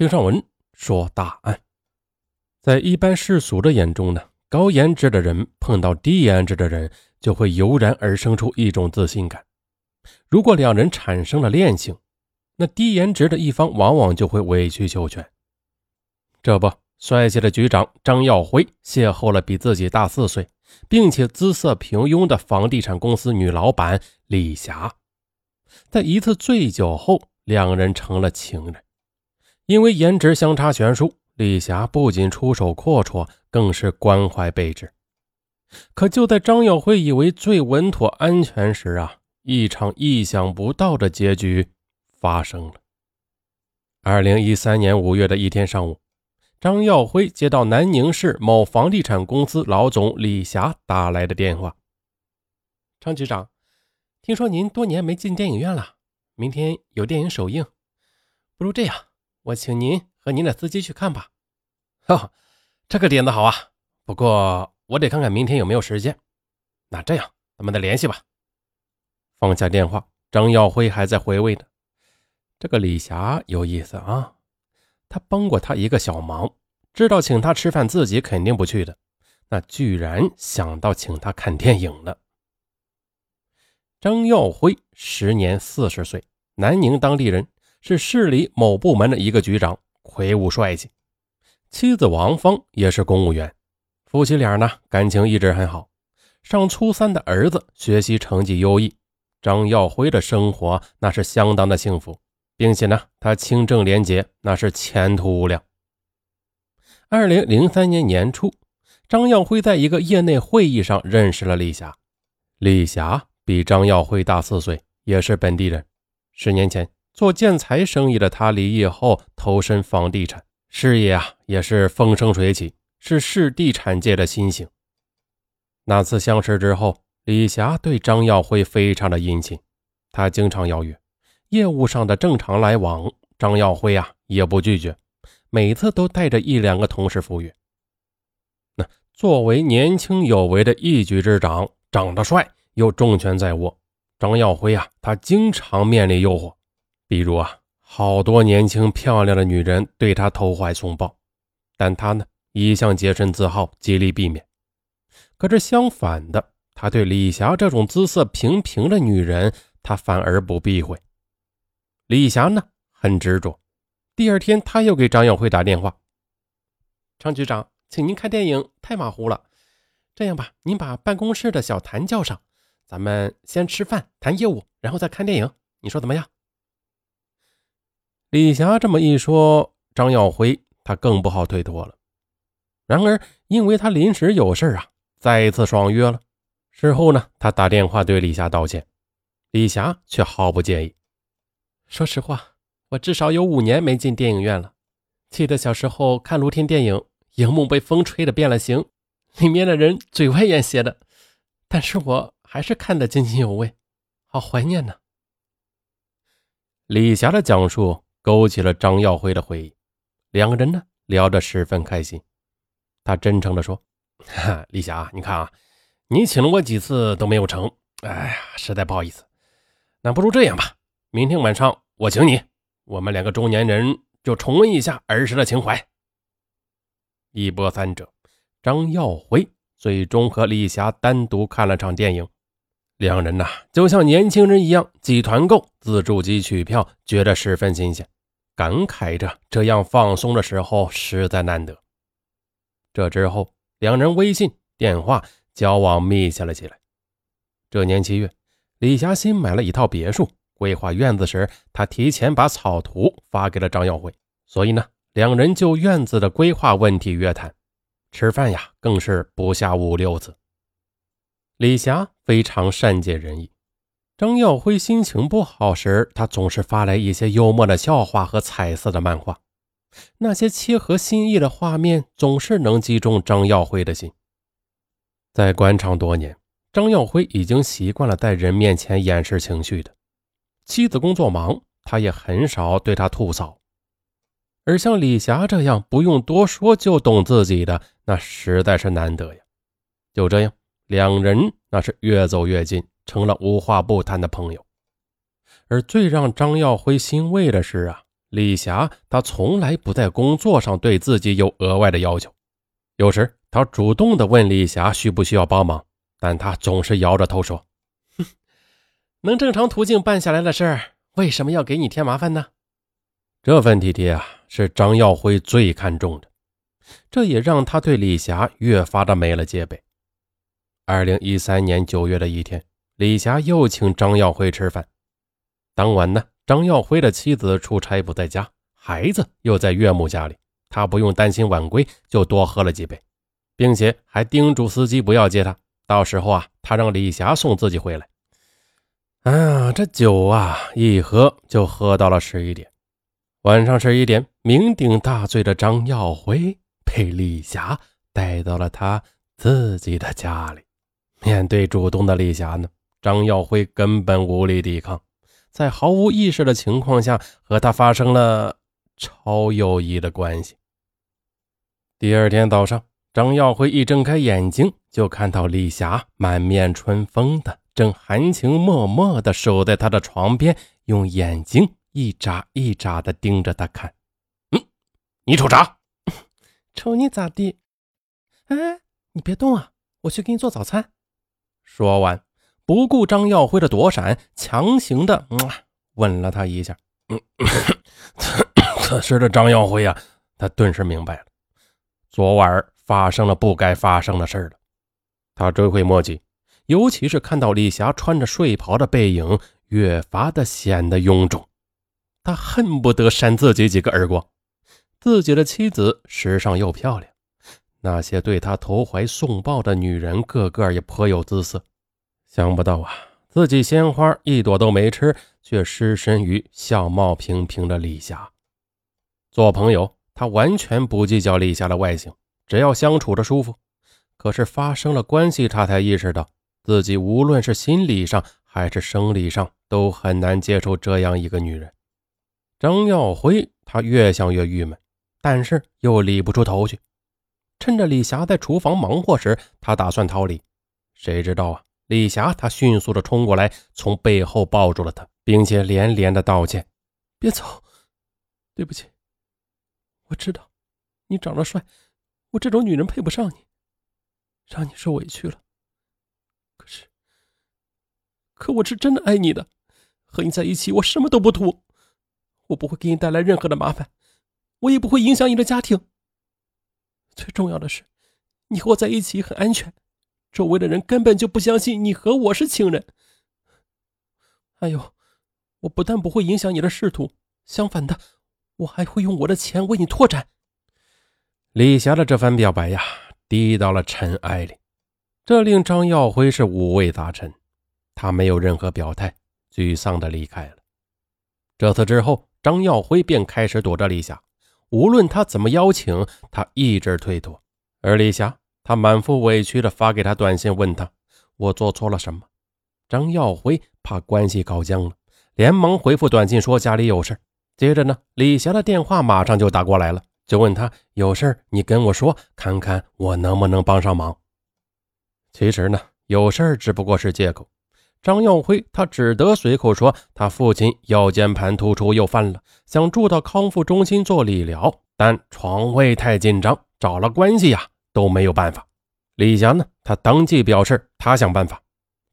听上文说大案。在一般世俗的眼中呢，高颜值的人碰到低颜值的人，就会油然而生出一种自信感。如果两人产生了恋情，那低颜值的一方往往就会委曲求全。这不，帅气的局长张耀辉邂逅了比自己大四岁，并且姿色平庸的房地产公司女老板李霞。在一次醉酒后，两人成了情人。因为颜值相差悬殊。李霞不仅出手阔绰，更是关怀备至。可就在张耀辉以为最稳妥安全时啊，一场意想不到的结局发生了。二零一三年五月的一天上午，张耀辉接到南宁市某房地产公司老总李霞打来的电话：“张局长，听说您多年没进电影院了，明天有电影首映，不如这样，我请您。”和您的司机去看吧。哈，这个点子好啊！不过我得看看明天有没有时间。那这样，咱们再联系吧。放下电话，张耀辉还在回味呢。这个李霞有意思啊，他帮过他一个小忙，知道请他吃饭自己肯定不去的，那居然想到请他看电影了。张耀辉时年四十岁，南宁当地人，是市里某部门的一个局长。魁梧帅气，妻子王芳也是公务员，夫妻俩呢感情一直很好。上初三的儿子学习成绩优异，张耀辉的生活那是相当的幸福，并且呢他清正廉洁，那是前途无量。二零零三年年初，张耀辉在一个业内会议上认识了李霞，李霞比张耀辉大四岁，也是本地人。十年前。做建材生意的他离异后投身房地产事业啊，也是风生水起，是市地产界的新星。那次相识之后，李霞对张耀辉非常的殷勤，他经常邀约，业务上的正常来往，张耀辉啊也不拒绝，每次都带着一两个同事赴约。那作为年轻有为的一局之长，长得帅又重权在握，张耀辉啊，他经常面临诱惑。比如啊，好多年轻漂亮的女人对他投怀送抱，但他呢一向洁身自好，极力避免。可是相反的，他对李霞这种姿色平平的女人，他反而不避讳。李霞呢很执着。第二天，他又给张耀辉打电话：“张局长，请您看电影太马虎了。这样吧，您把办公室的小谭叫上，咱们先吃饭谈业务，然后再看电影，你说怎么样？”李霞这么一说，张耀辉他更不好推脱了。然而，因为他临时有事啊，再一次爽约了。事后呢，他打电话对李霞道歉，李霞却毫不介意。说实话，我至少有五年没进电影院了。记得小时候看露天电影，荧幕被风吹得变了形，里面的人嘴歪眼斜的，但是我还是看得津津有味，好怀念呢。李霞的讲述。勾起了张耀辉的回忆，两个人呢聊得十分开心。他真诚地说：“李霞，你看啊，你请了我几次都没有成，哎呀，实在不好意思。那不如这样吧，明天晚上我请你，我们两个中年人就重温一下儿时的情怀。”一波三折，张耀辉最终和李霞单独看了场电影。两人呐，就像年轻人一样，挤团购、自助机取票，觉得十分新鲜，感慨着这样放松的时候实在难得。这之后，两人微信、电话交往密切了起来。这年七月，李霞新买了一套别墅，规划院子时，她提前把草图发给了张耀辉，所以呢，两人就院子的规划问题约谈，吃饭呀，更是不下五六次。李霞非常善解人意。张耀辉心情不好时，他总是发来一些幽默的笑话和彩色的漫画，那些切合心意的画面总是能击中张耀辉的心。在官场多年，张耀辉已经习惯了在人面前掩饰情绪的。妻子工作忙，他也很少对他吐槽。而像李霞这样不用多说就懂自己的，那实在是难得呀。就这样。两人那是越走越近，成了无话不谈的朋友。而最让张耀辉欣慰的是啊，李霞她从来不在工作上对自己有额外的要求，有时他主动的问李霞需不需要帮忙，但她总是摇着头说：“ 哼，能正常途径办下来的事儿，为什么要给你添麻烦呢？”这份体贴啊，是张耀辉最看重的，这也让他对李霞越发的没了戒备。二零一三年九月的一天，李霞又请张耀辉吃饭。当晚呢，张耀辉的妻子出差不在家，孩子又在岳母家里，他不用担心晚归，就多喝了几杯，并且还叮嘱司机不要接他。到时候啊，他让李霞送自己回来。哎呀，这酒啊，一喝就喝到了十一点。晚上十一点，酩酊大醉的张耀辉被李霞带到了他自己的家里。面对主动的李霞呢，张耀辉根本无力抵抗，在毫无意识的情况下和她发生了超友谊的关系。第二天早上，张耀辉一睁开眼睛，就看到李霞满面春风的，正含情脉脉的守在他的床边，用眼睛一眨一眨的盯着他看。嗯，你瞅啥？瞅你咋地？哎，你别动啊，我去给你做早餐。说完，不顾张耀辉的躲闪，强行的吻了他一下。此时的张耀辉啊，他顿时明白了，昨晚发生了不该发生的事了。他追悔莫及，尤其是看到李霞穿着睡袍的背影，越发的显得臃肿。他恨不得扇自己几个耳光。自己的妻子时尚又漂亮。那些对他投怀送抱的女人，个个也颇有姿色。想不到啊，自己鲜花一朵都没吃，却失身于相貌平平的李霞。做朋友，他完全不计较李霞的外形，只要相处着舒服。可是发生了关系，他才意识到，自己无论是心理上还是生理上，都很难接受这样一个女人。张耀辉，他越想越郁闷，但是又理不出头去。趁着李霞在厨房忙活时，他打算逃离。谁知道啊，李霞她迅速的冲过来，从背后抱住了他，并且连连的道歉：“别走，对不起，我知道你长得帅，我这种女人配不上你，让你受委屈了。可是，可我是真的爱你的，和你在一起，我什么都不图，我不会给你带来任何的麻烦，我也不会影响你的家庭。”最重要的是，你和我在一起很安全，周围的人根本就不相信你和我是情人。还有，我不但不会影响你的仕途，相反的，我还会用我的钱为你拓展。李霞的这番表白呀，滴到了尘埃里，这令张耀辉是五味杂陈，他没有任何表态，沮丧的离开了。这次之后，张耀辉便开始躲着李霞。无论他怎么邀请，他一直推脱。而李霞，他满腹委屈地发给他短信，问他：“我做错了什么？”张耀辉怕关系搞僵了，连忙回复短信说：“家里有事。”接着呢，李霞的电话马上就打过来了，就问他：“有事你跟我说，看看我能不能帮上忙。”其实呢，有事只不过是借口。张耀辉他只得随口说：“他父亲腰间盘突出又犯了，想住到康复中心做理疗，但床位太紧张，找了关系呀都没有办法。”李霞呢，他当即表示他想办法。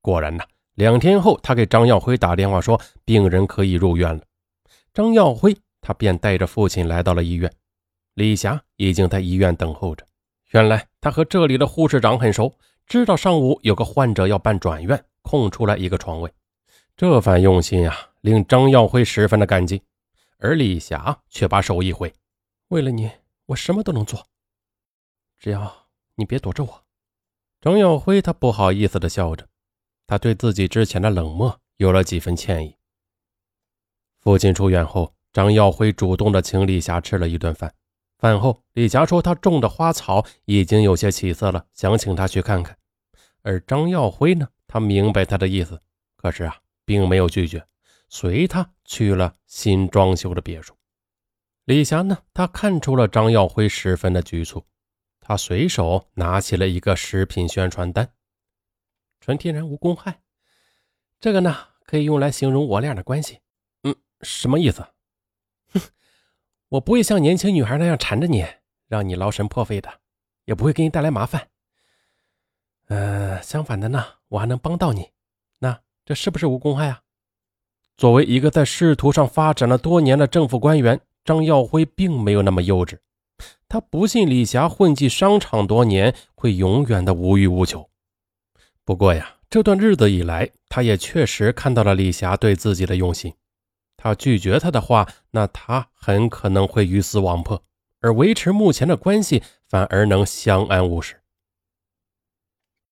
果然呢，两天后他给张耀辉打电话说病人可以入院了。张耀辉他便带着父亲来到了医院，李霞已经在医院等候着。原来他和这里的护士长很熟，知道上午有个患者要办转院。空出来一个床位，这番用心啊，令张耀辉十分的感激。而李霞却把手一挥：“为了你，我什么都能做，只要你别躲着我。”张耀辉他不好意思的笑着，他对自己之前的冷漠有了几分歉意。父亲出院后，张耀辉主动的请李霞吃了一顿饭。饭后，李霞说她种的花草已经有些起色了，想请他去看看。而张耀辉呢？他明白他的意思，可是啊，并没有拒绝，随他去了新装修的别墅。李霞呢，他看出了张耀辉十分的局促，他随手拿起了一个食品宣传单：“纯天然无公害，这个呢，可以用来形容我俩的关系。”嗯，什么意思？哼，我不会像年轻女孩那样缠着你，让你劳神破费的，也不会给你带来麻烦。呃，相反的呢，我还能帮到你。那这是不是无公害啊？作为一个在仕途上发展了多年的政府官员，张耀辉并没有那么幼稚。他不信李霞混迹商场多年会永远的无欲无求。不过呀，这段日子以来，他也确实看到了李霞对自己的用心。他拒绝他的话，那他很可能会鱼死网破；而维持目前的关系，反而能相安无事。